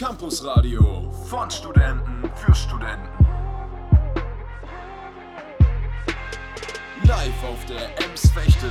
Campus Radio von Studenten für Studenten. Live auf der Ems Fechte